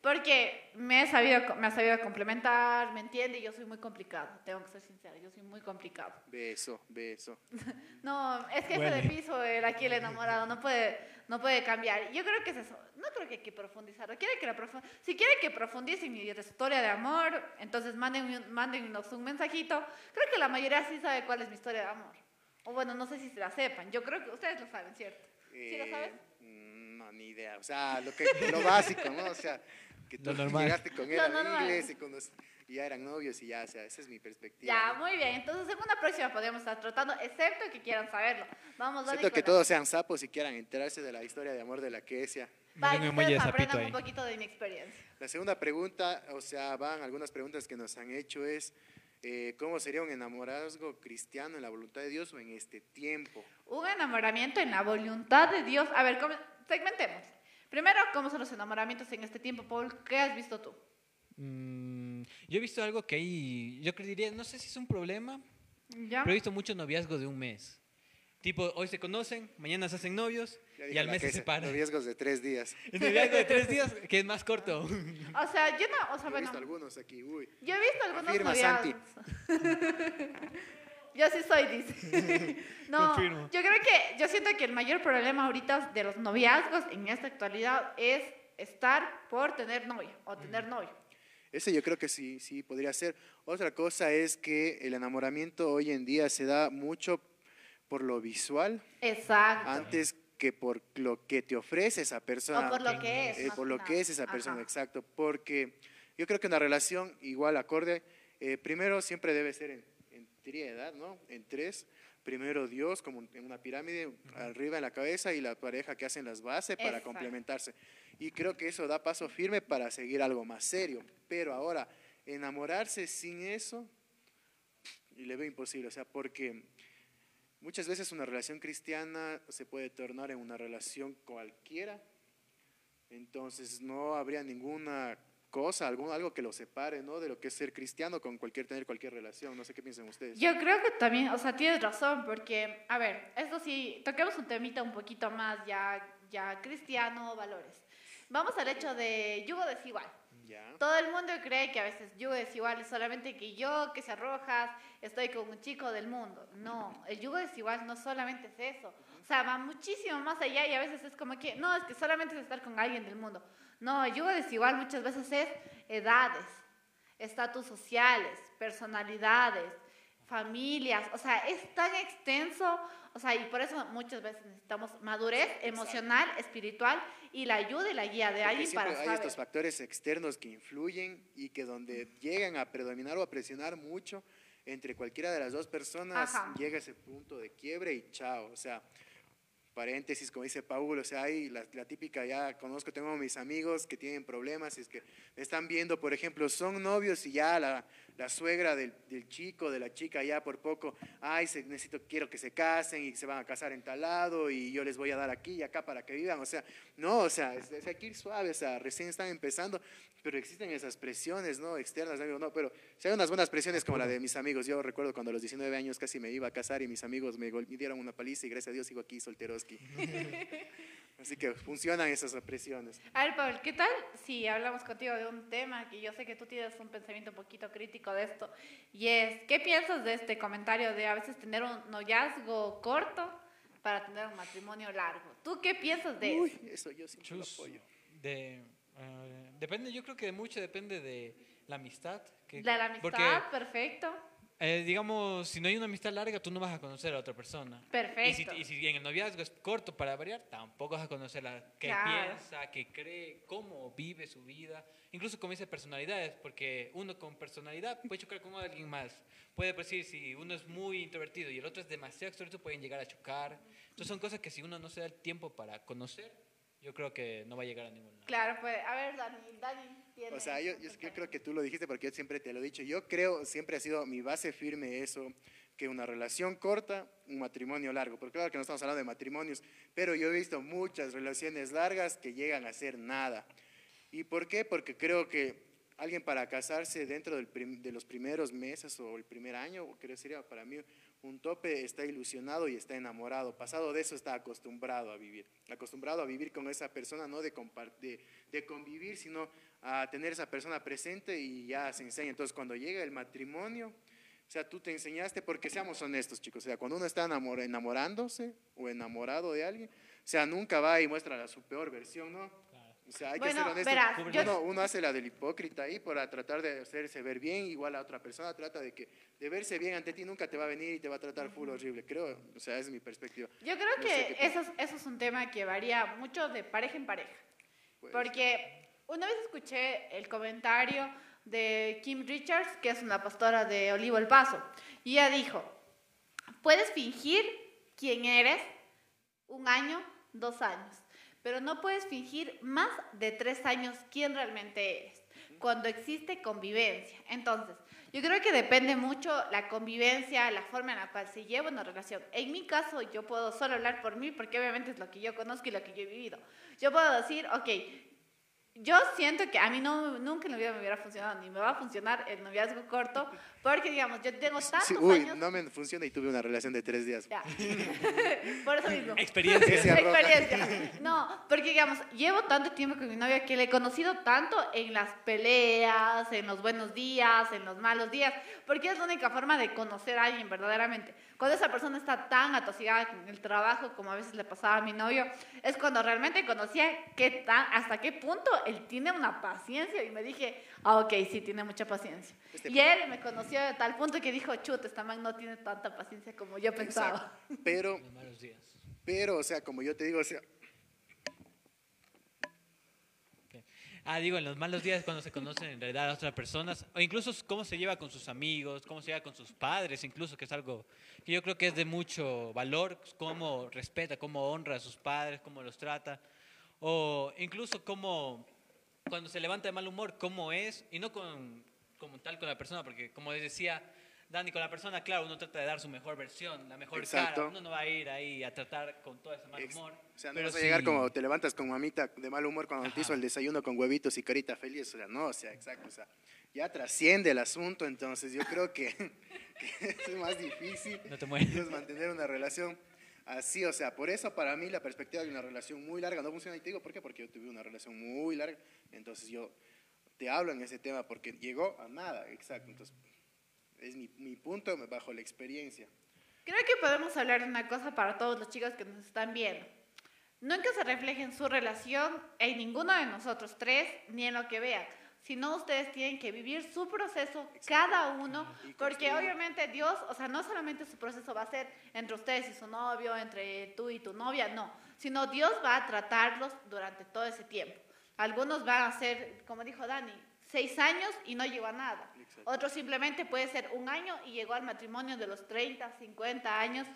Porque me, he sabido, me ha sabido complementar, me entiende, y yo soy muy complicado, tengo que ser sincera, yo soy muy complicado. Beso, beso. <laughs> No, es que ese Huele. de piso, el aquí el enamorado, no puede, no puede cambiar. Yo creo que es eso. No creo que hay que profundizarlo. Quiere que la profu- si quiere que profundice mi historia de amor, entonces mándenme un- mensajito. Creo que la mayoría sí sabe cuál es mi historia de amor. O bueno, no sé si se la sepan. Yo creo que ustedes lo saben, ¿cierto? ¿Sí lo Eh, saben? mm, No, ni idea. O sea, lo, que, lo básico, ¿no? O sea, que tú llegaste con él Lo a iglesia y, conoc- y ya eran novios y ya, o sea, esa es mi perspectiva. Ya, ¿no? muy bien. Entonces, en una próxima podríamos estar tratando, excepto que quieran saberlo. Vamos, Siento que con todos sean sapos y quieran enterarse de la historia de amor de la quesia. Para que ustedes aprendan ahí. un poquito de mi experiencia. La segunda pregunta, o sea, van algunas preguntas que nos han hecho es, eh, ¿cómo sería un enamorazgo cristiano en la voluntad de Dios o en este tiempo? Un enamoramiento en la voluntad de Dios. A ver, segmentemos. Primero, ¿cómo son los enamoramientos en este tiempo, Paul? ¿Qué has visto tú? Mm, yo he visto algo que hay, yo creo diría, no sé si es un problema, ¿Ya? pero he visto muchos noviazgos de un mes. Tipo, hoy se conocen, mañana se hacen novios y al mes se separan. Noviazgos de tres días. El <laughs> noviazgo de tres días, que es más corto. O sea, yo no, o sea, He bueno, visto algunos aquí, uy. yo he visto algunos Afirma, Santi. <laughs> yo sí soy, dice. <laughs> no, Confirmo. yo creo que, yo siento que el mayor problema ahorita de los noviazgos en esta actualidad es estar por tener novia o tener novio. Ese yo creo que sí, sí podría ser. Otra cosa es que el enamoramiento hoy en día se da mucho por lo visual Exacto. antes que por lo que te ofrece esa persona. o por lo que es. Eh, por lo que es esa persona, Ajá. exacto. Porque yo creo que una relación igual acorde, eh, primero siempre debe ser en triedad, ¿no? En tres. Primero Dios, como en una pirámide, arriba en la cabeza, y la pareja que hacen las bases para Exacto. complementarse. Y creo que eso da paso firme para seguir algo más serio. Pero ahora, enamorarse sin eso, y le veo imposible, o sea, porque muchas veces una relación cristiana se puede tornar en una relación cualquiera, entonces no habría ninguna cosa, algún, algo que lo separe, ¿no? De lo que es ser cristiano con cualquier, tener cualquier relación, no sé qué piensan ustedes. Yo creo que también, o sea, tienes razón, porque, a ver, esto sí, toquemos un temita un poquito más ya, ya cristiano, valores. Vamos al hecho de yugo desigual. Ya. Todo el mundo cree que a veces yugo desigual es solamente que yo, que se arrojas, estoy con un chico del mundo. No, el yugo desigual no solamente es eso. O sea, va muchísimo más allá y a veces es como que, no, es que solamente es estar con alguien del mundo. No, yugo desigual muchas veces es edades, estatus sociales, personalidades, familias. O sea, es tan extenso. O sea, y por eso muchas veces necesitamos madurez emocional, espiritual y la ayuda y la guía de Porque alguien para hay saber. estos factores externos que influyen y que donde llegan a predominar o a presionar mucho entre cualquiera de las dos personas, Ajá. llega ese punto de quiebre y chao. O sea, paréntesis, como dice Paul, o sea, hay la, la típica, ya conozco, tengo mis amigos que tienen problemas, es que me están viendo, por ejemplo, son novios y ya la, la suegra del, del chico, de la chica, ya por poco, ay, se, necesito, quiero que se casen y se van a casar en tal lado y yo les voy a dar aquí y acá para que vivan, o sea, no, o sea, es, es hay suave, o sea, recién están empezando, pero existen esas presiones, ¿no? Externas, digo, no, pero si hay unas buenas presiones como la de mis amigos, yo recuerdo cuando a los 19 años casi me iba a casar y mis amigos me, me dieron una paliza y gracias a Dios sigo aquí solteroski. <laughs> Así que funcionan esas presiones. A ver, Paul, ¿qué tal si hablamos contigo de un tema que yo sé que tú tienes un pensamiento un poquito crítico de esto? Y es, ¿qué piensas de este comentario de a veces tener un noviazgo corto para tener un matrimonio largo? ¿Tú qué piensas de Uy, eso? eso yo siempre lo Chus, apoyo. de, eh, depende, yo creo que mucho depende de la amistad. Que, De la amistad, Porque, perfecto. Eh, digamos, si no hay una amistad larga, tú no vas a conocer a otra persona. Perfecto. Y si, y si en el noviazgo es corto para variar, tampoco vas a conocer a qué Claro. piensa, qué cree, cómo vive su vida. Incluso como dice personalidades, porque uno con personalidad puede chocar con alguien más. Puede decir, si uno es muy introvertido y el otro es demasiado extrovertido, pueden llegar a chocar. Entonces son cosas que si uno no se da el tiempo para conocer, yo creo que no va a llegar a ningún lado. Claro, pues, a ver, Dani, Dani tiene... O sea, yo, yo- yo creo que tú lo dijiste porque yo siempre te lo he dicho. Yo creo, siempre ha sido mi base firme eso, que una relación corta, un matrimonio largo. Porque claro que no estamos hablando de matrimonios, pero yo he visto muchas relaciones largas que llegan a ser nada. ¿Y por qué? Porque creo que alguien para casarse dentro del prim- de los primeros meses o el primer año, creo que sería para mí un tope, está ilusionado y está enamorado. Pasado de eso está acostumbrado a vivir. Acostumbrado a vivir con esa persona, no de, de, de convivir, sino a tener esa persona presente y ya se enseña. Entonces, cuando llega el matrimonio, o sea, tú te enseñaste, porque seamos honestos, chicos, o sea, cuando uno está enamor- enamorándose o enamorado de alguien, o sea, nunca va y muestra la- su peor versión, ¿no? O sea, hay Bueno, que ser honesto. verás, yo- uno, uno hace la del hipócrita ahí para tratar de hacerse ver bien, igual a otra persona trata de que de verse bien ante ti nunca te va a venir y te va a tratar full horrible, creo, o sea, esa es mi perspectiva. Yo creo No que eso es, eso es un tema que varía mucho de pareja en pareja. Pues, Porque una vez escuché el comentario de Kim Richards, que es una pastora de Olivo El Paso, y ella dijo, puedes fingir quién eres un año, dos años, pero no puedes fingir más de tres años quién realmente eres, cuando existe convivencia. Entonces, yo creo que depende mucho la convivencia, la forma en la cual se lleva una relación. En mi caso, yo puedo solo hablar por mí, porque obviamente es lo que yo conozco y lo que yo he vivido. Yo puedo decir, ok, yo siento que a mí no, nunca en la vida me hubiera funcionado, ni me va a funcionar el noviazgo corto, porque digamos, yo tengo tantos sí, uy, años... no me funciona y tuve una relación de tres días. Ya. <laughs> Por eso mismo. Experiencia. Experiencia. No, porque digamos, llevo tanto tiempo con mi novia que le he conocido tanto en las peleas, en los buenos días, en los malos días, porque es la única forma de conocer a alguien verdaderamente. Cuando esa persona está tan atosigada con el trabajo, como a veces le pasaba a mi novio, es cuando realmente conocía qué tan, hasta qué punto él tiene una paciencia y me dije, ah, ok, sí, tiene mucha paciencia. Este- Y él me conoció de tal punto que dijo, chuta, esta man no tiene tanta paciencia como yo pensaba. Exacto. Pero, pero, o sea, como yo te digo, o sea, Ah, digo, en los malos días cuando se conocen en realidad a otras personas, o incluso cómo se lleva con sus amigos, cómo se lleva con sus padres, incluso que es algo que yo creo que es de mucho valor, cómo respeta, cómo honra a sus padres, cómo los trata, o incluso cómo cuando se levanta de mal humor, cómo es, y no con, como tal con la persona, porque como les decía Dani, con la persona, claro, uno trata de dar su mejor versión, la mejor Exacto. cara, uno no va a ir ahí a tratar con todo ese mal ex- humor. o sea, no pero vas a llegar sí- como te levantas con mamita de mal humor cuando te Ajá. hizo el desayuno con huevitos y carita feliz, o sea, no, o sea, exacto, o sea, ya trasciende el asunto, entonces yo creo que, <laughs> que es más difícil. No te mueres. es mantener una relación así, o sea, por eso para mí la perspectiva de una relación muy larga no funciona. Y te digo, ¿por qué? Porque yo tuve una relación muy larga, entonces yo te hablo en ese tema porque llegó a nada, exacto. Entonces, es mi, mi punto bajo la experiencia. Creo que podemos hablar de una cosa para todos los chicos que nos están viendo. Nunca se refleje en su relación en ninguno de nosotros tres, ni en lo que vean, sino ustedes tienen que vivir su proceso cada uno, porque obviamente Dios, o sea, no solamente su proceso va a ser entre ustedes y su novio, entre tú y tu novia, no, sino Dios va a tratarlos durante todo ese tiempo. Algunos van a ser, como dijo Dani, seis años y no llegó a nada. Exacto. Otros simplemente puede ser un año y llegó al matrimonio de los 30, 50 años.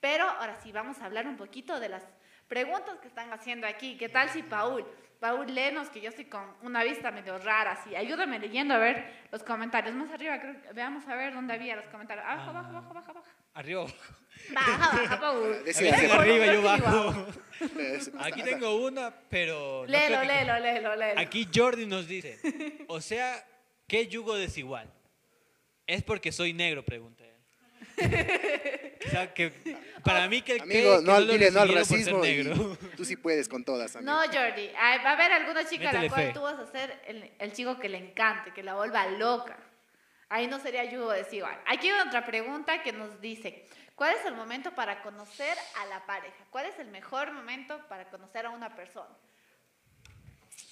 Pero ahora sí, vamos a hablar un poquito de las preguntas que están haciendo aquí. ¿Qué tal si Paul? Paul, léenos, que yo estoy con una vista medio rara, así. Ayúdame leyendo a ver los comentarios. Más arriba, creo que- veamos a ver dónde había los comentarios. Abajo, abajo, abajo, abajo, abajo. Arriba. Baja, baja, Paul. <laughs> Decía- arriba, yo <laughs> bajo. <laughs> Aquí tengo una, pero... no Léelo, que- léelo, léelo, léelo. Aquí Jordi nos dice, o sea, ¿qué yugo desigual? ¿Es porque soy negro? Pregunta. O sea, que para mí que el Amigo, que, no, que dile no al racismo negro. tú sí puedes con todas, amigo. No, Jordi. Ay, Va a haber alguna chica a la cual fe. tú vas a ser el, el chico que le encante, que la vuelva loca. Ahí no sería yugo desigual. Aquí hay otra pregunta que nos dice, ¿cuál es el momento para conocer a la pareja? ¿Cuál es el mejor momento para conocer a una persona?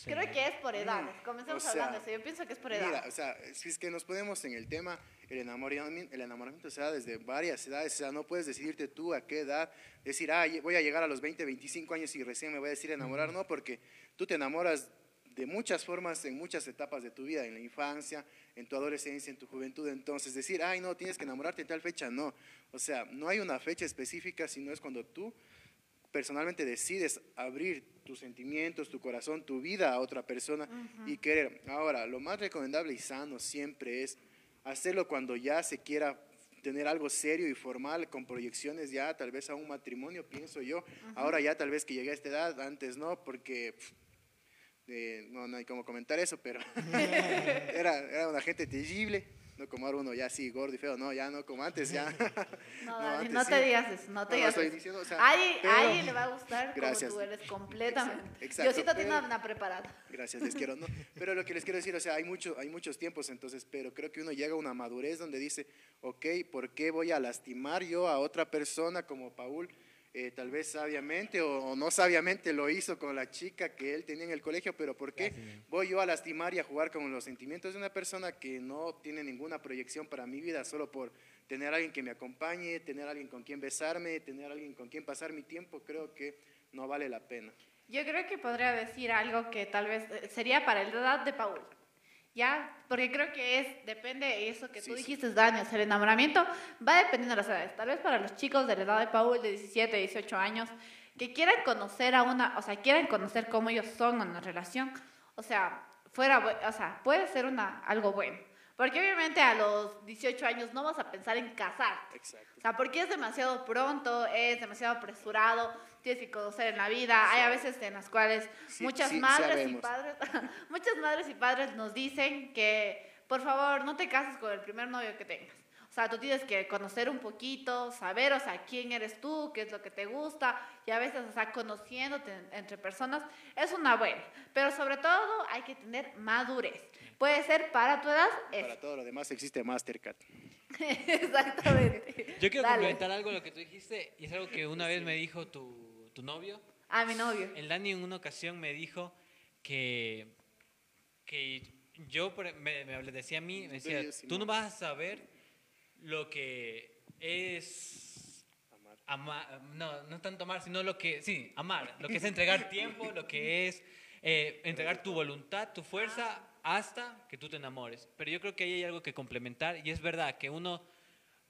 Creo que es por edades. Comencemos o sea, hablando de eso. Yo pienso que es por Mira, edades. o sea, si es que nos ponemos en el tema, el enamoramiento, el enamoramiento se da desde varias edades, o sea, no puedes decidirte tú a qué edad, decir, ah, voy a llegar a los 20, 25 años y recién me voy a decir enamorar, no, porque tú te enamoras de muchas formas, en muchas etapas de tu vida, en la infancia, en tu adolescencia, en tu juventud, entonces decir, ay, no, tienes que enamorarte en tal fecha, no, o sea, no hay una fecha específica, sino es cuando tú personalmente decides abrir tus sentimientos, tu corazón, tu vida a otra persona y querer. Ahora, lo más recomendable y sano siempre es hacerlo cuando ya se quiera tener algo serio y formal, con proyecciones ya tal vez a un matrimonio, pienso yo. Ahora ya tal vez que llegué a esta edad, antes no, porque eh, no, no hay cómo comentar eso, pero <laughs> <laughs> era, era una gente terrible. No como ahora uno ya así gordo y feo, no, ya no como antes, ya. <laughs> No, <laughs> No, antes no sí. te digas eso, no te No, digas estoy eso. diciendo, o sea, Ay, pero- a alguien le va a gustar Gracias. como tú eres completamente. <laughs> Exacto, Diosito tiene una preparada. Gracias, les quiero. No, pero lo que les quiero decir, o sea, hay, mucho, hay muchos tiempos, entonces, pero creo que uno llega a una madurez donde dice, ok, ¿por qué voy a lastimar yo a otra persona como Paul? Eh, tal vez sabiamente o, o no sabiamente lo hizo con la chica que él tenía en el colegio, pero ¿por qué voy yo a lastimar y a jugar con los sentimientos de una persona que no tiene ninguna proyección para mi vida solo por tener a alguien que me acompañe, tener a alguien con quien besarme, tener a alguien con quien pasar mi tiempo? Creo que no vale la pena. Yo creo que podría decir algo que tal vez eh, sería para la edad de Paul. ¿Ya? Porque creo que es, depende de eso que Sí, tú sí. dijiste, Dani, o sea, el enamoramiento va dependiendo de las edades. Tal vez para los chicos de la edad de Paul, de 17, 18 años, que quieran conocer a una, o sea, quieran conocer cómo ellos son en una relación, o sea, fuera, o sea, puede ser una, algo bueno. Porque obviamente a los 18 años no vas a pensar en casarte. Exacto. O sea, porque es demasiado pronto, es demasiado apresurado, tienes que conocer en la vida. Hay a veces en las cuales Sí, muchas sí, madres y padres, <laughs> muchas madres y padres nos dicen que, por favor, no te cases con el primer novio que tengas. O sea, tú tienes que conocer un poquito, saber, o sea, quién eres tú, qué es lo que te gusta, y a veces, o sea, conociéndote en- entre personas es una buena. Pero sobre todo hay que tener madurez. Puede ser para tu edad, es. Para todo lo demás existe Mastercard. <laughs> Exactamente. Yo quiero Dale. complementar algo de lo que tú dijiste, y es algo que una vez me dijo tu, tu novio. A mi novio. El Dani en una ocasión me dijo que, que yo, por- me, me decía a mí, me decía, tú no vas a saber lo que es Amar. amar, no, no tanto amar, sino lo que, sí, amar, lo que es entregar <laughs> tiempo, lo que es eh, entregar tu voluntad, tu fuerza, hasta que tú te enamores. Pero yo creo que ahí hay algo que complementar y es verdad que uno,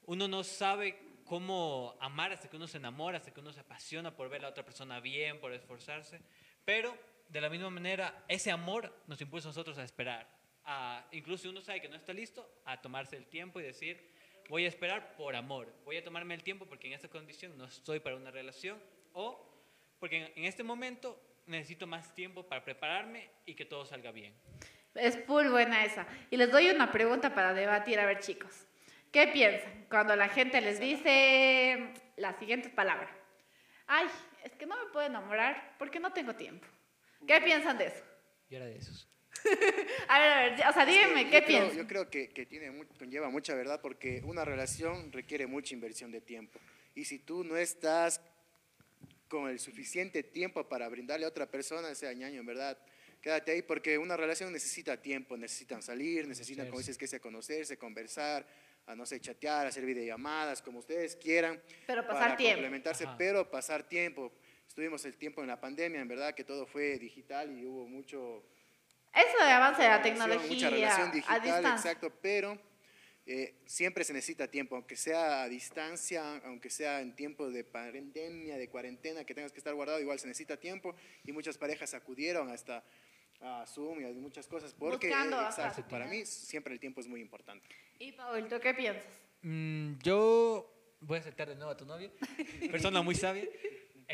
uno no sabe cómo amar hasta que uno se enamora, hasta que uno se apasiona por ver a la otra persona bien, por esforzarse, pero de la misma manera ese amor nos impulsa a nosotros a esperar, a, incluso si uno sabe que no está listo, a tomarse el tiempo y decir, voy a esperar por amor, voy a tomarme el tiempo porque en esta condición no estoy para una relación o porque en, este momento necesito más tiempo para prepararme y que todo salga bien. Es full buena esa. Y les doy una pregunta para debatir. A ver, chicos. ¿Qué piensan cuando la gente les dice las siguientes palabras? Ay, es que no me puedo enamorar porque no tengo tiempo. ¿Qué piensan de eso? Yo era de esos. <laughs> A ver, a ver, o sea, Es que yo ¿qué creo- piensan? Yo creo que, que tiene conlleva mucha verdad porque una relación requiere mucha inversión de tiempo. Y si tú no estás con el suficiente tiempo para brindarle a otra persona ese ñaño, en verdad, quédate ahí porque una relación necesita tiempo, necesitan salir, necesitan, como Conocerse. dices, que sea conocerse, conversar, a no sé, chatear, hacer videollamadas, como ustedes quieran. Pero pasar para tiempo. complementarse, Ajá. pero pasar tiempo. Estuvimos el tiempo en la pandemia, en verdad que todo fue digital y hubo mucho Eso de avance de la tecnología Mucha relación a digital, distancia. exacto, pero eh, siempre se necesita tiempo, aunque sea a distancia, aunque sea en tiempo de pandemia, de cuarentena, que tengas que estar guardado, igual se necesita tiempo y muchas parejas acudieron hasta a Zoom y a muchas cosas, porque Buscando, eh, ajá, para mí siempre el tiempo es muy importante. Y Paul, ¿tú qué piensas? Mm, yo voy a aceptar de nuevo a tu novio, <laughs> persona muy sabia,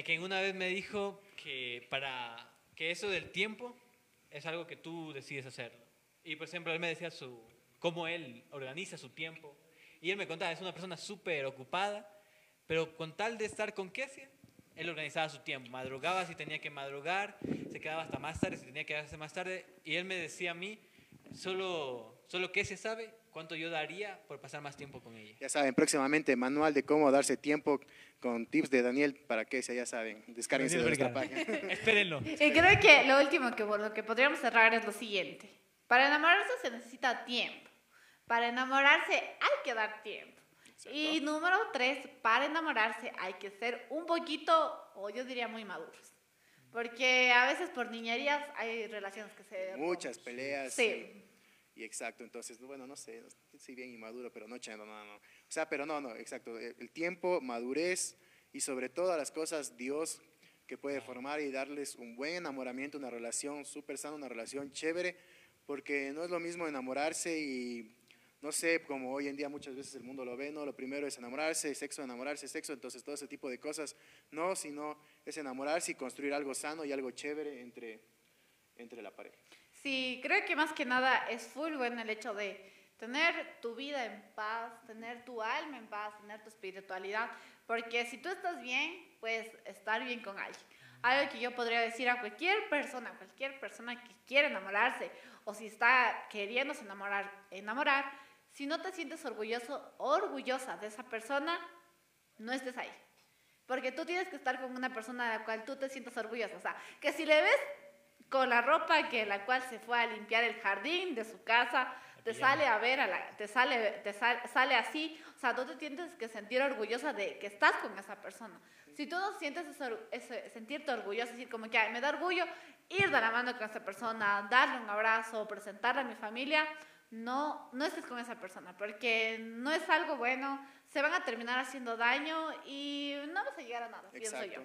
que una vez me dijo que para que eso del tiempo es algo que tú decides hacerlo. Y por ejemplo, él me decía su, cómo él organiza su tiempo. Y él me contaba, es una persona súper ocupada, pero con tal de estar con Kesia, él organizaba su tiempo. Madrugaba si tenía que madrugar, se quedaba hasta más tarde si tenía que quedarse más tarde. Y él me decía a mí, solo, solo Kesia sabe cuánto yo daría por pasar más tiempo con ella. Ya saben, próximamente manual de cómo darse tiempo con tips de Daniel para que sea, ya saben, descárguense de nuestra <laughs> página. Espérenlo. Y creo que lo último que lo que podríamos cerrar es lo siguiente. Para enamorarse se necesita tiempo. Para enamorarse hay que dar tiempo. Y número tres, para enamorarse hay que ser un poquito, o yo diría muy maduros. Porque a veces por niñerías hay relaciones que se... Muchas peleas. Sí. Y exacto, entonces, bueno, no sé, soy bien inmaduro, pero no, che, no, no, no. O sea, pero no, no, exacto. El el tiempo, madurez y sobre todas las cosas, Dios que puede formar y darles un buen enamoramiento, una relación súper sana, una relación chévere, porque no es lo mismo enamorarse y, no sé, como hoy en día muchas veces el mundo lo ve, ¿no? Lo primero es enamorarse, sexo, enamorarse, sexo, entonces todo ese tipo de cosas, no, sino es enamorarse y construir algo sano y algo chévere entre, entre la pareja. Sí, creo que más que nada es full bueno el hecho de tener tu vida en paz, tener tu alma en paz, tener tu espiritualidad, porque si tú estás bien, puedes estar bien con alguien. Algo que yo podría decir a cualquier persona, cualquier persona que quiere enamorarse o si está queriéndose enamorar, enamorar, si no te sientes orgulloso, orgullosa de esa persona, no estés ahí. Porque tú tienes que estar con una persona de la cual tú te sientas orgullosa. O sea, que si le ves con la ropa que la cual se fue a limpiar el jardín de su casa, te sale a ver, a la, te, sale, te sale así, o sea, tú te tienes que sentir orgullosa de que estás con esa persona. Si tú no sientes ese, sentirte orgullosa, decir como que me da orgullo ir de la mano con esa persona, darle un abrazo, presentarle a mi familia, no, no estés con esa persona, porque no es algo bueno, se van a terminar haciendo daño y no vas a llegar a nada, pienso yo.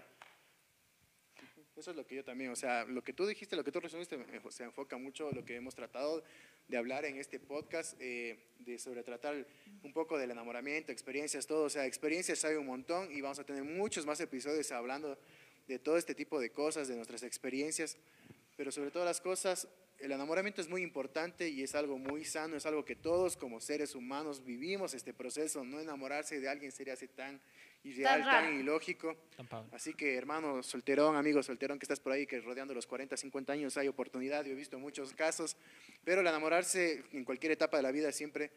Eso es lo que yo también, o sea, lo que tú dijiste, lo que tú resumiste, eh, se enfoca mucho lo que hemos tratado de hablar en este podcast, eh, de sobre tratar un poco del enamoramiento, experiencias, todo, o sea, experiencias hay un montón y vamos a tener muchos más episodios hablando de todo este tipo de cosas, de nuestras experiencias, pero sobre todas las cosas, el enamoramiento es muy importante y es algo muy sano, es algo que todos como seres humanos vivimos este proceso, no enamorarse de alguien sería así tan ideal, tan, ilógico. Así que, hermano solterón, amigo solterón que estás por ahí, que rodeando los 40, 50 años hay oportunidad, yo he visto muchos casos, pero el enamorarse en cualquier etapa de la vida siempre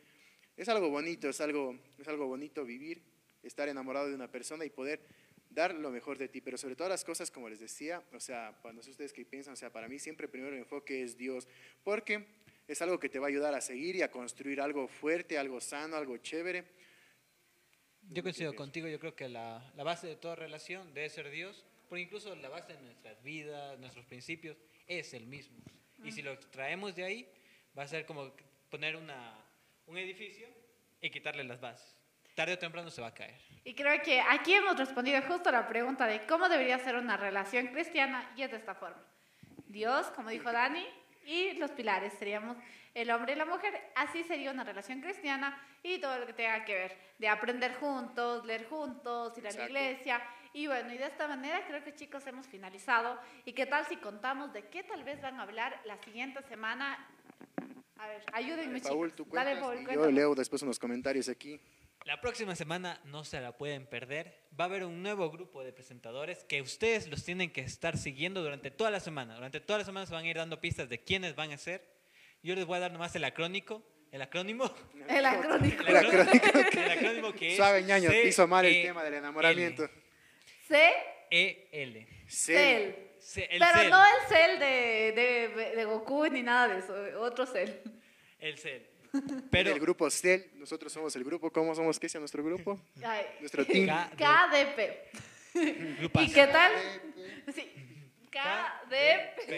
es algo bonito, es algo, es algo bonito vivir, estar enamorado de una persona y poder dar lo mejor de ti, pero sobre todas las cosas, como les decía, o sea, cuando ustedes que piensan, o sea, para mí siempre primero el enfoque es Dios, porque es algo que te va a ayudar a seguir y a construir algo fuerte, algo sano, algo chévere yo coincido contigo, yo creo que la, la, base de toda relación debe ser Dios, porque incluso la base de nuestras vidas, nuestros principios, es el mismo. Y si lo traemos de ahí, va a ser como poner una, un edificio y quitarle las bases. Tarde o temprano se va a caer. Y creo que aquí hemos respondido justo a la pregunta de cómo debería ser una relación cristiana y es de esta forma. Dios, como dijo Dani, y los pilares seríamos el hombre y la mujer. Así sería una relación cristiana y todo lo que tenga que ver de aprender juntos, leer juntos, ir a la iglesia. Y bueno, y de esta manera creo que chicos hemos finalizado. ¿Y qué tal si contamos de qué tal vez van a hablar la siguiente semana? A ver, ayúdenme Paul, chicos. Tú Dale, Paul, yo leo después unos comentarios aquí. La próxima semana no se la pueden perder. Va a haber un nuevo grupo de presentadores que ustedes los tienen que estar siguiendo durante toda la semana. Durante toda la semana se van a ir dando pistas de quiénes van a ser. Yo les voy a dar nomás el acrónico. ¿El acrónimo? El acrónico. El acrónico. El acrónimo que es. Suave ñaño, hizo mal el tema del enamoramiento. C. E. L. Cel. Pero no el cel de, de, de Goku ni nada de eso. Otro cel. El cel. <laughs> Pero, el grupo CEL, nosotros somos el grupo, ¿cómo somos? ¿Qué es nuestro grupo? Nuestro team. KDP. ¿Y qué tal? Sí. KDP.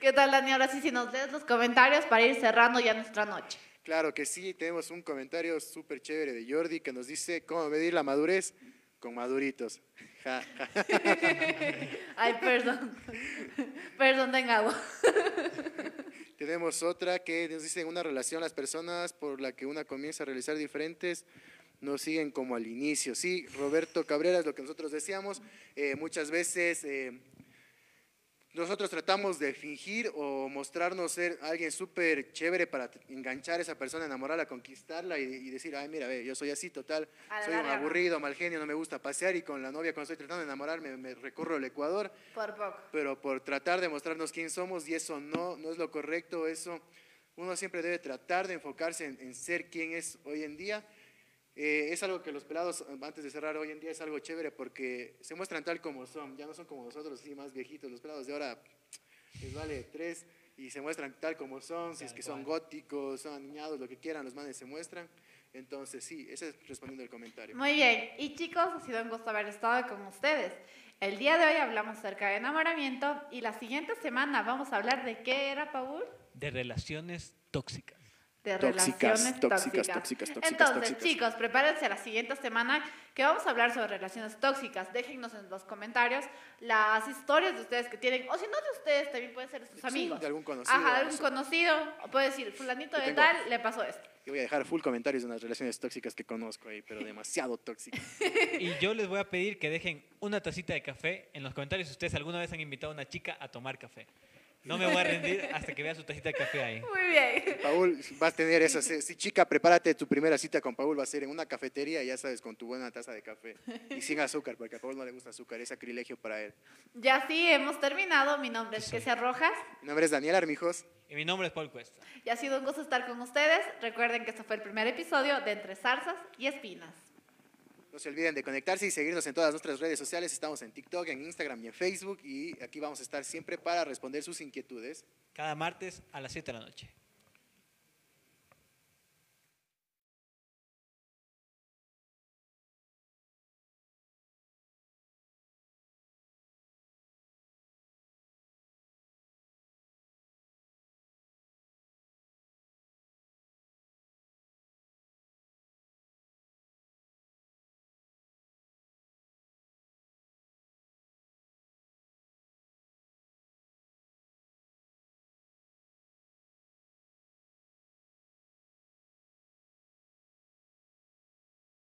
¿Qué tal, Dani? Ahora sí, si nos lees los comentarios para ir cerrando ya nuestra noche. Claro que sí, tenemos un comentario súper chévere de Jordi que nos dice cómo medir la madurez con maduritos. <laughs> Ay, perdón. Perdón, tenga agua. <laughs> Tenemos otra que nos dice, en una relación las personas por la que una comienza a realizar diferentes no siguen como al inicio. Sí, Roberto Cabrera es lo que nosotros decíamos. Eh, muchas veces eh, nosotros tratamos de fingir o mostrarnos ser alguien súper chévere para enganchar a esa persona, enamorarla, conquistarla y, decir, ay, mira, ve, yo soy así total, soy un aburrido, mal genio, no me gusta pasear y con la novia cuando estoy tratando de enamorarme me recorro el Ecuador. Por poco. Pero por tratar de mostrarnos quién somos y eso no, no es lo correcto, eso uno siempre debe tratar de enfocarse en ser quien es hoy en día eh, es algo que los pelados, antes de cerrar hoy en día, es algo chévere porque se muestran tal como son, ya no son como nosotros, sí, más viejitos. Los pelados de ahora les vale tres y se muestran tal como son, si es que son góticos, son aniñados, lo que quieran, los manes se muestran. Entonces, sí, ese es respondiendo el comentario. Muy bien, y chicos, ha sido un gusto haber estado con ustedes. El día de hoy hablamos acerca de enamoramiento y la siguiente semana vamos a hablar de qué era, Paul? De relaciones tóxicas de relaciones tóxicas. tóxicas, Entonces, chicos, prepárense la siguiente semana que vamos a hablar sobre relaciones tóxicas. Déjennos en los comentarios las historias de ustedes que tienen, o si no de ustedes, también pueden ser de sus amigos. de algún conocido. Ajá, de algún conocido. O puede decir, fulanito de tal, le pasó esto. Yo voy a dejar full comentarios de unas relaciones tóxicas que conozco ahí, pero demasiado tóxicas. <laughs> y yo les voy a pedir que dejen una tacita de café en los comentarios si ustedes alguna vez han invitado a una chica a tomar café. No me voy a rendir hasta que vea su tacita de café ahí. Muy bien. Paul, vas a tener eso. Si, si, chica, prepárate tu primera cita con Paul. Va a ser en una cafetería, ya sabes, con tu buena taza de café. Y sin azúcar, porque a Paul no le gusta azúcar. Es sacrilegio para él. Ya sí, hemos terminado. Mi nombre es Kesia Rojas. Mi nombre es Daniel Armijos. Y mi nombre es Paul Cuesta. Y ha sido un gusto estar con ustedes. Recuerden que este fue el primer episodio de Entre Zarzas y Espinas. No se olviden de conectarse y seguirnos en todas nuestras redes sociales. Estamos en TikTok, en Instagram y en Facebook. Y aquí vamos a estar siempre para responder sus inquietudes. Cada martes a las 7 de la noche.